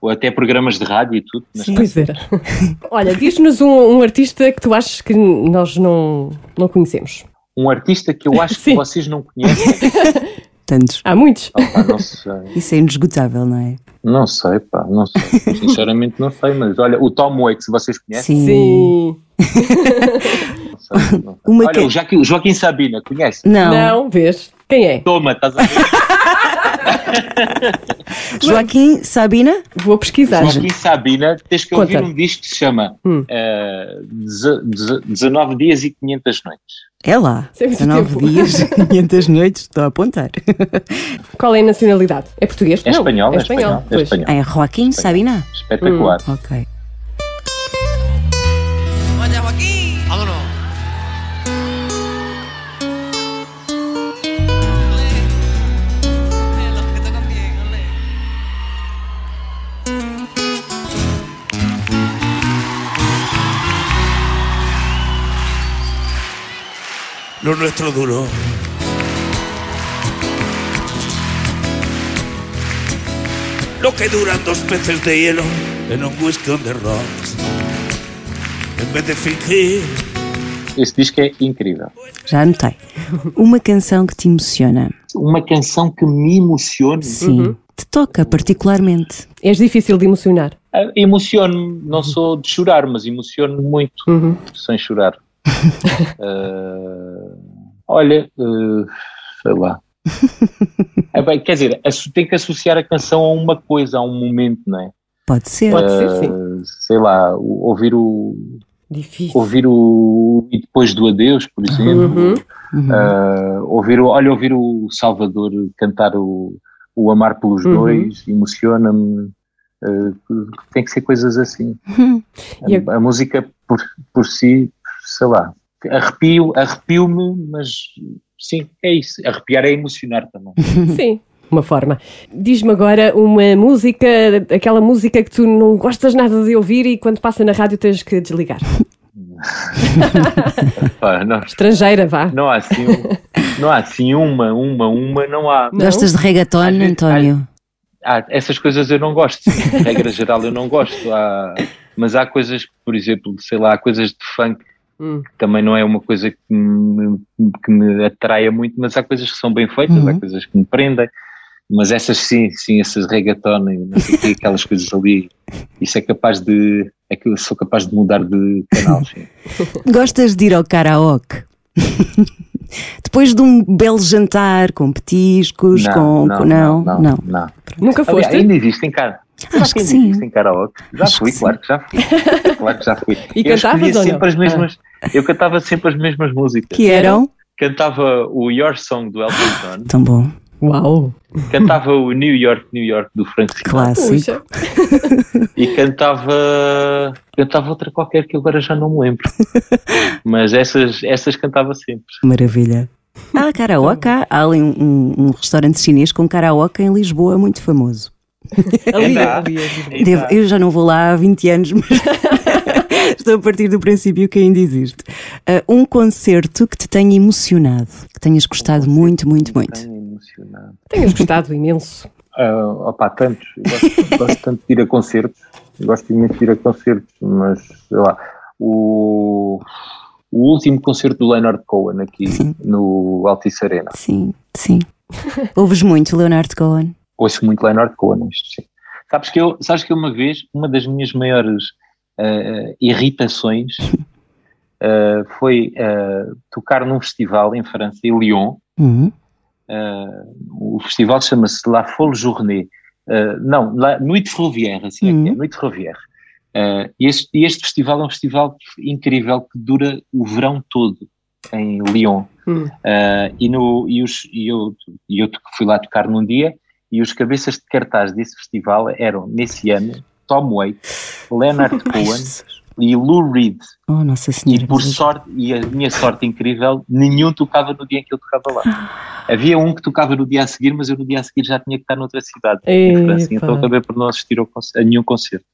ou até programas de rádio e tudo. Sim. Pois era. <laughs> Olha, diz-nos um, um artista que tu achas que nós não, não conhecemos. um artista que eu <laughs> acho que vocês não conhecem. <laughs> Tantos. Há muitos. Opa, não sei, Isso é inesgotável, não é? não sei, pá, não sei. Sinceramente não sei, mas olha, o Tom Waits, vocês conhecem? Sim. Não sei, não sei. Uma Olha, que- o, Joaquim, o Joaquim Sabina, conhece? Não. Não, vês? Quem é? Toma, estás a ver? <laughs> Joaquim Sabina? Vou pesquisar. Joaquim Sabina, tens que ouvir Conta. um disco que se chama Hum. eh, deze- deze- 19 Dias e 500 Noites. É lá. Isso é muito 19 tempo. dias, <laughs> 500 noites, estou a apontar. Qual é a nacionalidade? É português? É Não, espanhol, é é espanhol, é pois. espanhol. É Joaquim Sabina? Espetacular. Ok. nuestro duro. Lo que duran dos peces de hielo en un whisky on the rocks. En vez de fingir. Esse disco é incrível. Já anotei. Uma canção que te emociona. Uma canção que me emociona? Sim. Uhum. Te toca particularmente. És difícil de emocionar. Ah, emociono, não sou de chorar, mas emociono muito uhum. sem chorar. uh <laughs> olha, ah, sei lá. <laughs> É bem, quer dizer, tem que associar a canção a uma coisa, a um momento, não é? Pode ser. Pode ser, sim. Ah, sei lá, ouvir o, Difícil. ouvir o E Depois do Adeus, por exemplo. Uhum. Ah, ouvir o, olha, ouvir o Salvador cantar o, o Amar pelos Uhum. Dois, emociona-me. Ah, tem que ser coisas assim. <laughs> E a- A, a música por, por si, sei lá, arrepio, arrepio-me, mas sim, é isso. Arrepiar é emocionar também. <laughs> Sim, uma forma. Diz-me agora uma música, aquela música que tu não gostas nada de ouvir e quando passa na rádio tens que desligar. <laughs> <laughs> Pá, não, Estrangeira, vá. não há assim, não há assim uma, uma, uma, não há. Não? Gostas de reggaeton, vezes- António? Há- essas coisas eu não gosto, sim. Regra geral eu não gosto. Há- mas há coisas, por exemplo, sei lá, há coisas de funk Hum. que também não é uma coisa que me, que me atraia muito, mas há coisas que são bem feitas, há Uhum. coisas que me prendem. Mas essas sim, sim, essas reggaeton e não sei o quê, aquelas coisas ali, isso é capaz de. É que eu sou capaz de mudar de canal, sim. <laughs> Gostas de ir ao karaoke? <laughs> Depois de um belo jantar com petiscos, com. com- não, não, não. não. Nunca Aliás, foste? ainda existem cara. Acho que ainda sim. existem karaoke. Já Acho fui, que claro que já fui. Claro que já fui. E eu cantavas escolhia ou não? sempre as mesmas. Eu cantava sempre as mesmas músicas. Que eram? Cantava o Your Song do Elton John, Tão bom. Uau! cantava o New York, New York do Frank Sinatra Clássico. E cantava cantava outra qualquer que agora já não me lembro. Mas essas, essas cantava sempre. Maravilha. Ah, karaoke. Há há ali um, um- um restaurante chinês com karaoke em Lisboa muito famoso. Ali, há. eu já não vou lá há 20 anos, mas a partir do princípio que ainda existe. Ah, um concerto que te tenha emocionado, que tenhas gostado muito, muito, muito. Tenho emocionado. Tenhas gostado imenso. Ah, opá, tantos. Gosto, <laughs> gosto tanto de ir a concertos. Gosto imenso de ir a concertos, mas sei lá. O, o último concerto do Leonard Cohen aqui no Altice Arena. Sim, sim. Ouves muito Leonardo Cohen? Ouço muito Leonard Cohen, isto sim. Sabes que eu, sabes que uma vez, uma das minhas maiores ah, irritações ah, <laughs> foi ah, tocar num festival em França, em Lyon, Uhum. Uh, o festival chama-se La Folle Journée. Uh, não, La Nuit Ferroviaire, assim é que é, Uhum. Nuit Ferroviaire. Uh, e, este, e este festival é um festival incrível que dura o verão todo em Lyon. Hum. Uh, e, no, e, os, e eu, e eu fui lá tocar num dia e os cabeças de cartaz desse festival eram, nesse ano, Tom Waits, Leonard <laughs> Cohen e Lou Reed. Oh, Nossa Senhora. E por sorte, e a minha sorte incrível, nenhum tocava no dia em que eu tocava lá. Havia um que tocava no dia a seguir, mas eu no dia a seguir já tinha que estar noutra cidade, em. França, então acabei por não assistir a nenhum concerto.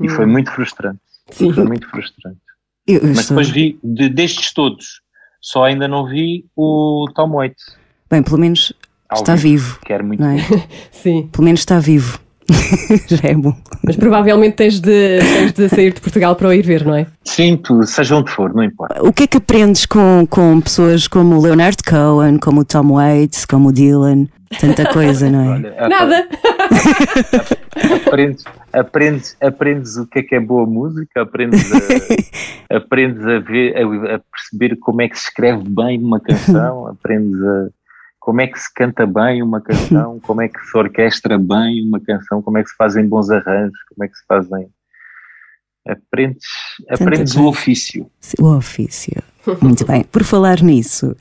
E Hum. foi muito frustrante. Sim. Foi muito frustrante. Eu- eu Mas estou- depois vi, de- destes todos, só ainda não vi o Tom Waits. Bem, pelo menos ao está vivo, Quero muito é? <laughs> Sim. Pelo menos está vivo. <laughs> Já é bom. Mas provavelmente tens de, tens de sair de Portugal para o ir ver, não é? Sim, tu, seja onde for, não importa. O que é que aprendes com, com pessoas como o Leonard Cohen, como o Tom Waits, como o Dylan? Tanta coisa, não é? Olha, Nada! aprendes, aprendes, aprendes o que é que é boa música, aprendes a, <laughs> aprendes a, ver, a, a perceber como é que se escreve bem uma canção, aprendes a como é que se canta bem uma canção, <laughs> como é que se orquestra bem uma canção, como é que se fazem bons arranjos, como é que se fazem. Aprendes, aprendes o ofício. O ofício. Muito bem. Por falar nisso,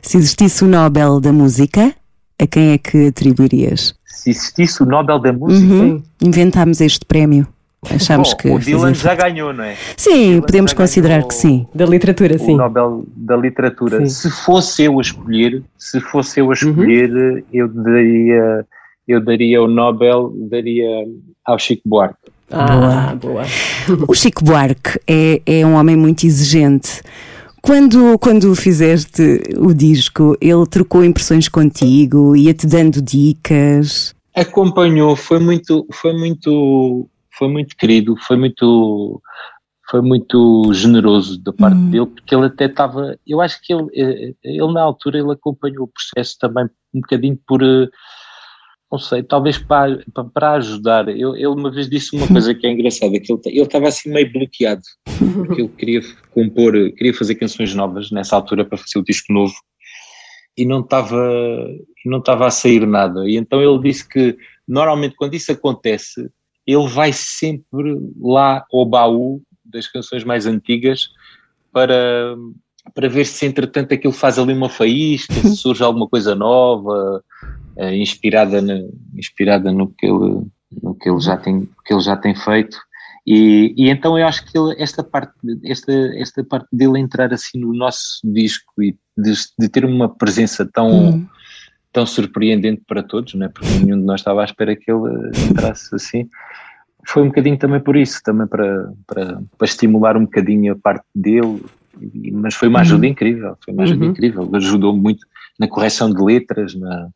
se existisse o Nobel da Música, a quem é que atribuirias? Se existisse o Nobel da Música, Uhum. Inventámos este prémio. Achámos bom, que. o Dylan fazia- já ganhou, não é? Sim, Dylan podemos considerar que sim. Da literatura, o sim. Nobel da Literatura. Sim. Se fosse eu a escolher, se fosse eu a escolher, eu daria eu daria o Nobel, daria ao Chico Buarque. Ah, boa. O Chico Buarque é, é um homem muito exigente. Quando, quando fizeste o disco, ele trocou impressões contigo, ia-te dando dicas. acompanhou, foi muito, foi muito, foi muito querido, foi muito, foi muito generoso da parte Hum. dele, porque ele até estava, eu acho que ele, eh, ele na altura ele acompanhou o processo também um bocadinho por, eh, não sei, talvez para, para, ajudar. Eu, ele uma vez disse uma <laughs> coisa que é engraçada, que ele ele estava assim meio bloqueado, porque ele queria compor, queria fazer canções novas nessa altura para fazer o disco novo e não estava não estava a sair nada. E então ele disse que normalmente quando isso acontece, ele vai sempre lá ao baú das canções mais antigas para para ver se entretanto aquilo faz ali uma faísca, se <laughs> surge alguma coisa nova, eh, inspirada no, inspirada no que ele no que ele já tem que ele já tem feito. E, e então eu acho que ele- esta parte esta esta parte dele entrar assim no nosso disco e de, de ter uma presença tão Hum. Tão surpreendente para todos, né? porque nenhum de nós estava à espera que ele eh, entrasse assim. Foi um bocadinho também por isso, também para, para, para estimular um bocadinho a parte dele, mas foi uma ajuda incrível, foi uma ajuda Uhum. incrível, ajudou muito na correção de letras, na,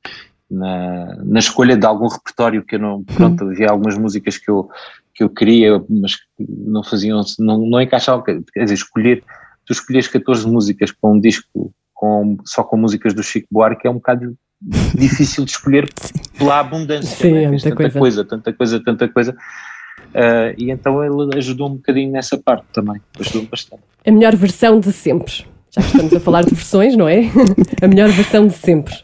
na, na escolha de algum repertório que eu não, pronto, havia algumas músicas que eu, que eu queria, mas que não faziam, não, não encaixavam, quer dizer, escolher, tu escolhes 14 músicas para um disco com, só com músicas do Chico Buarque é um bocado difícil de escolher <laughs> pela abundância, Sim, é muita tanta coisa. tanta coisa, tanta coisa. Ah, e então ele ajudou um bocadinho nessa parte também, ajudou bastante. A melhor versão de sempre. Já que estamos a falar de versões, não é? <laughs> A melhor versão de sempre.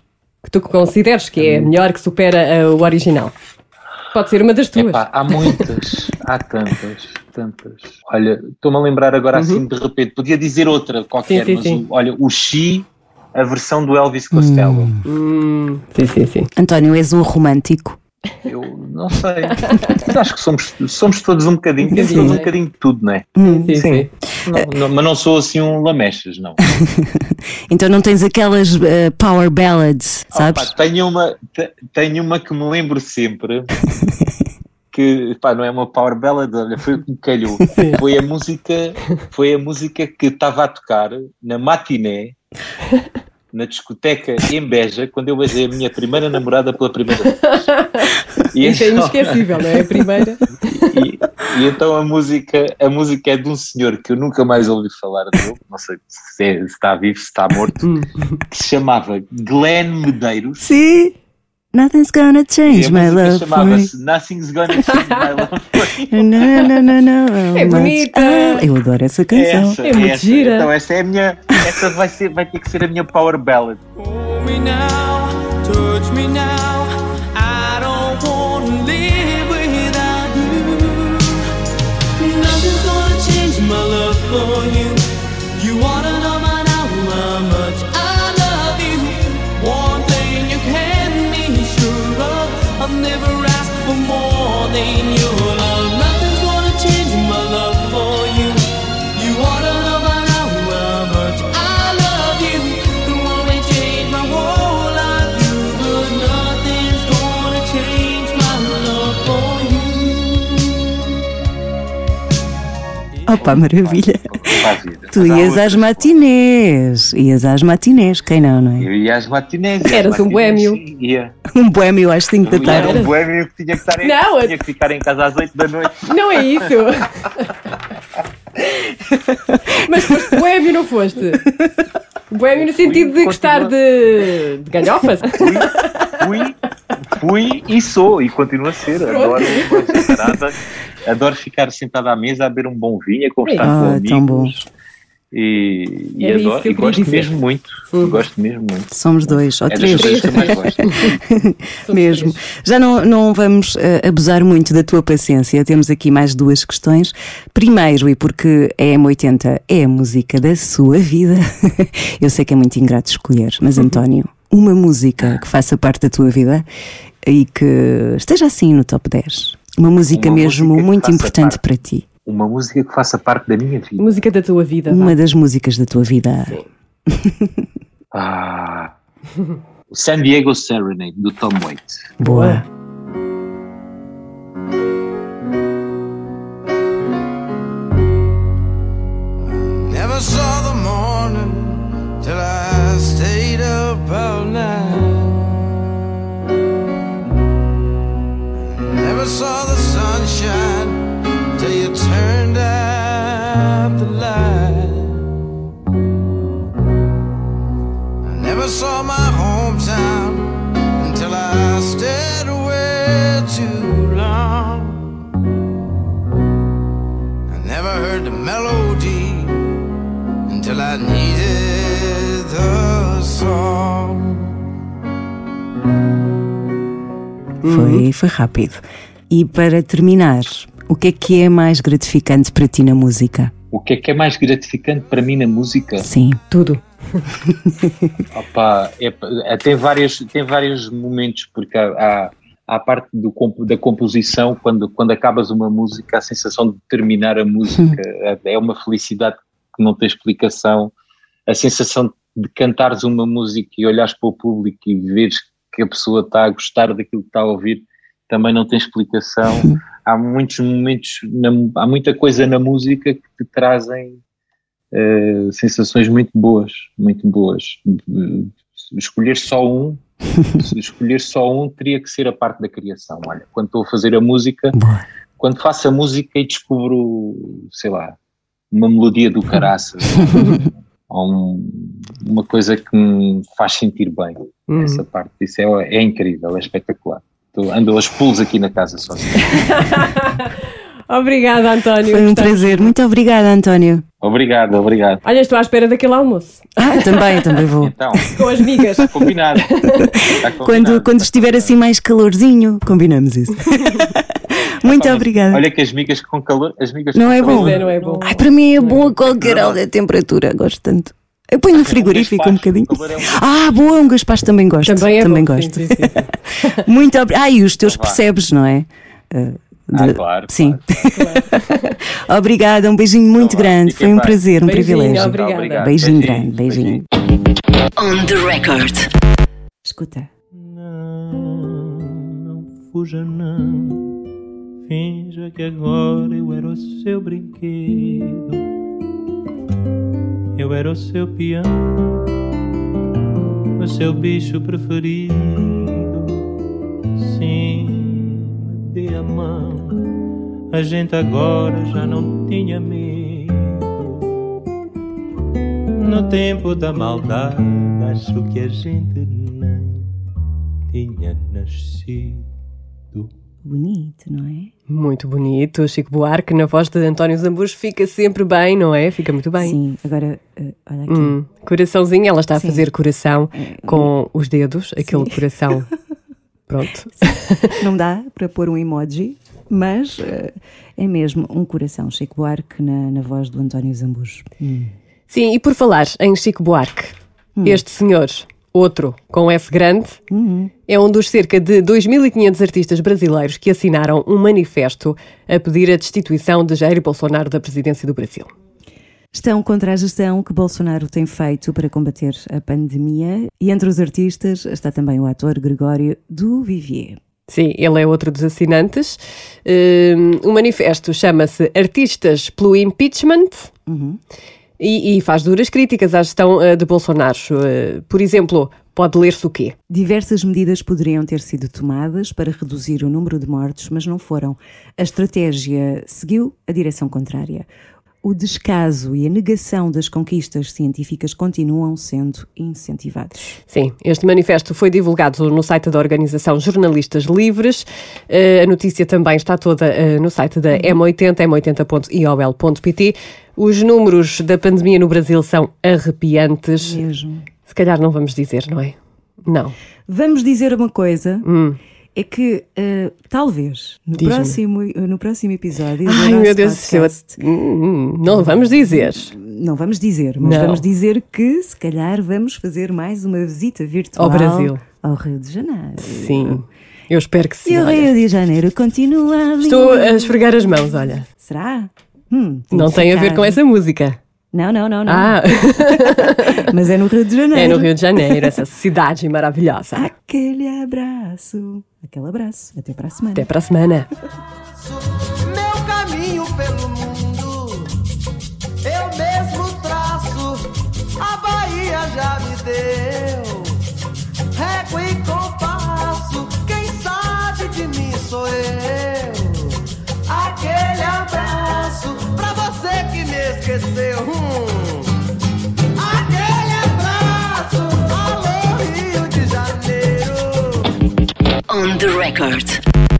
Que tu consideres que é a melhor, que supera o original. Pode ser uma das tuas. Epá, há muitas, há tantas, tantas. Olha, estou-me a lembrar agora assim de repente, podia dizer outra qualquer, Uhum. Sim, sim, mas sim. o- olha, o Xi, a versão do Elvis Costello. Hum, sim, sim, sim. António, és um romântico. Eu não sei. Acho que somos, somos todos um bocadinho, temos Sim, todos um sim. bocadinho de tudo, não é? Sim, sim. Não, não, mas não sou assim um lamechas, não. <laughs> Então não tens aquelas eh, power ballads, sabes? Opa, tenho, uma, te- tenho uma que me lembro sempre <laughs> que pá, não é uma power ballad, olha, foi o que me calhou. <laughs> Foi a música, foi a música que estava a tocar na matiné na discoteca em Beja quando eu beijei a minha primeira namorada pela primeira vez. <laughs> E Isso é então- inesquecível, não é? A primeira. e, e então a música, a música é de um senhor que eu nunca mais ouvi falar dele, não sei se, é- se está vivo, se está morto, Hum. que se chamava Glenn Medeiros. Sim. Nothing's gonna E change a my love for you. chamava-se Nothing's Gonna Change My Love For <laughs> You. Não, não. É bonita. Ah, eu adoro essa canção. Essa, É muito essa. gira. Então essa é a minha, essa vai, ser, vai ter que ser a minha power ballad. Hold me now, touch me now. I don't wanna live without you. Nothing's gonna change my love for. You Opa, maravilha. Para a vida. Tu ias às matinés. Ias às matinés, quem não, não é? Eu ia às matinés. Eras um boémio. Ia. Um boémio às 5 da Eu era tarde. um boémio que tinha que, estar em, Não, tinha que ficar em casa às 8 da noite. Não é isso. Mas foste boémio, não foste? Boémio no sentido de gostar de, de galhofas. Fui, fui e sou, e continuo a ser. Uma jantarada, adoro ficar sentado à mesa a beber um bom vinho, a conversar Ah, com amigos. tão bom. E, e isso adoro, que eu e gosto dizer. mesmo muito. Gosto mesmo muito. Somos dois ou É três. coisas que mais gosto. <laughs> Mesmo. Já não, não vamos eh, abusar muito da tua paciência. Temos aqui mais duas questões. Primeiro, e porque a M80 é a música da sua vida, <laughs> eu sei que é muito ingrato escolher, mas Uhum. António, uma música que faça parte da tua vida e que esteja assim no top 10. Uma música Uma mesmo música muito importante parte. para ti. Uma música que faça parte da minha vida. Música da tua vida. Uma das músicas da tua vida. Ah, <laughs> o San Diego Serenade, do Tom Waits. Boa. Saw the sunshine till you turned out the light. I never saw my hometown until I stayed away too long. I never heard the melody until I needed the song. Foi, foi rápido. E para terminar, o que é que é mais gratificante para ti na música? O que é que é mais gratificante para mim na música? Sim. Tudo. <laughs> Opa, é, é, tem, várias, tem vários momentos, porque há, há, há a parte do, da composição, quando, quando acabas uma música, a sensação de terminar a música é, é uma felicidade que não tem explicação. A sensação de cantares uma música e olhares para o público e veres que a pessoa está a gostar daquilo que está a ouvir também não tem explicação. <laughs> Há muitos momentos, na- há muita coisa na música que te trazem eh, sensações muito boas, muito boas. Escolher só um, <laughs> se escolher só um, teria que ser a parte da criação. Olha, quando estou a fazer a música, quando faço a música e descubro, sei lá, uma melodia do caraças, <laughs> ou um- uma coisa que me faz sentir bem. Uhum. Essa parte, isso é, é incrível, é espetacular. Estou- ando aos pulos aqui na casa sozinho. <laughs> Obrigada, António. Foi um prazer. Muito obrigada, António. Obrigado, obrigado. Olha, estou à espera daquele almoço. Ah, também, também vou. Então, <laughs> Com as migas. combinado. <laughs> Está combinado. Quando, quando estiver assim mais calorzinho, combinamos isso. Muito obrigada. Olha que as migas com calor, as migas Não com é calor, bom? É, não é bom. Ai, para mim é bom a qualquer hora da temperatura, gosto tanto. Eu ponho no frigorífico um bocadinho. Um Ah, boa, um gaspacho também gosto. Também é bom. gosto. Sim, sim, sim. <laughs> Muito obrigada. Ah, e os teus Então vá. percebes, não é? Uh, Ah, de- claro, Sim. <laughs> Obrigada, um beijinho muito Então vá, grande. fiquem Foi um bem. prazer, um Beijinho, privilégio. obrigada. Obrigado. Beijinho Beijinho, grande, beijinho. On the record. Escuta. Não, não fuja não. Finja que agora eu era o seu brinquedo. Eu era o seu peão, o seu bicho preferido. Sim, me dê a mão. A gente agora já não tinha medo. No tempo da maldade, acho que a gente nem tinha nascido. Bonito, não é? Muito bonito. Chico Buarque, na voz de António Zambujo, fica sempre bem, não é? Fica muito bem. Sim, agora, uh, olha aqui. Hum, coraçãozinho, ela está a Sim. fazer coração com os dedos, aquele coração. <laughs> Pronto. Não dá para pôr um emoji, mas uh, é mesmo um coração. Chico Buarque na, na voz do António Zambujo. Hum. Sim, e por falar em Chico Buarque, este senhor, outro com S grande, é um dos cerca de 2.500 artistas brasileiros que assinaram um manifesto a pedir a destituição de Jair Bolsonaro da presidência do Brasil. Estão contra a gestão que Bolsonaro tem feito para combater a pandemia e entre os artistas está também o ator Gregório do Vivier. Sim, ele é outro dos assinantes. Hum, o manifesto chama-se Artistas pelo Impeachment e, e faz duras críticas à gestão eh, de Bolsonaro. Eh, por exemplo, pode ler-se o quê? Diversas medidas poderiam ter sido tomadas para reduzir o número de mortos, mas não foram. A estratégia seguiu a direção contrária. O descaso e a negação das conquistas científicas continuam sendo incentivados. Sim, este manifesto foi divulgado no site da organização Jornalistas Livres. Eh, a notícia também está toda no site da M80, m80.iol.pt. Os números da pandemia no Brasil são arrepiantes. Mesmo. Se calhar não vamos dizer, não é? Não. Vamos dizer uma coisa. Hum. É que eh, talvez no próximo, no próximo episódio Ai, meu Deus do céu. podcast, Hum, Não vamos dizer. não vamos dizer, mas Não. vamos dizer que se calhar vamos fazer mais uma visita virtual Ao Brasil. ao Rio de Janeiro. Sim. Eu espero que sim. E o. Rio de Janeiro continua lindo. Estou a esfregar as mãos, olha. Será? Hum, Não tem a ver com essa música. Não, não, não, não. Ah, <laughs> Mas é no Rio de Janeiro. é no Rio de Janeiro, essa cidade maravilhosa. Aquele abraço. Aquele abraço. Até para a semana. Até para a semana. Meu caminho pelo mundo, eu mesmo traço. A Bahia já me deu On the record.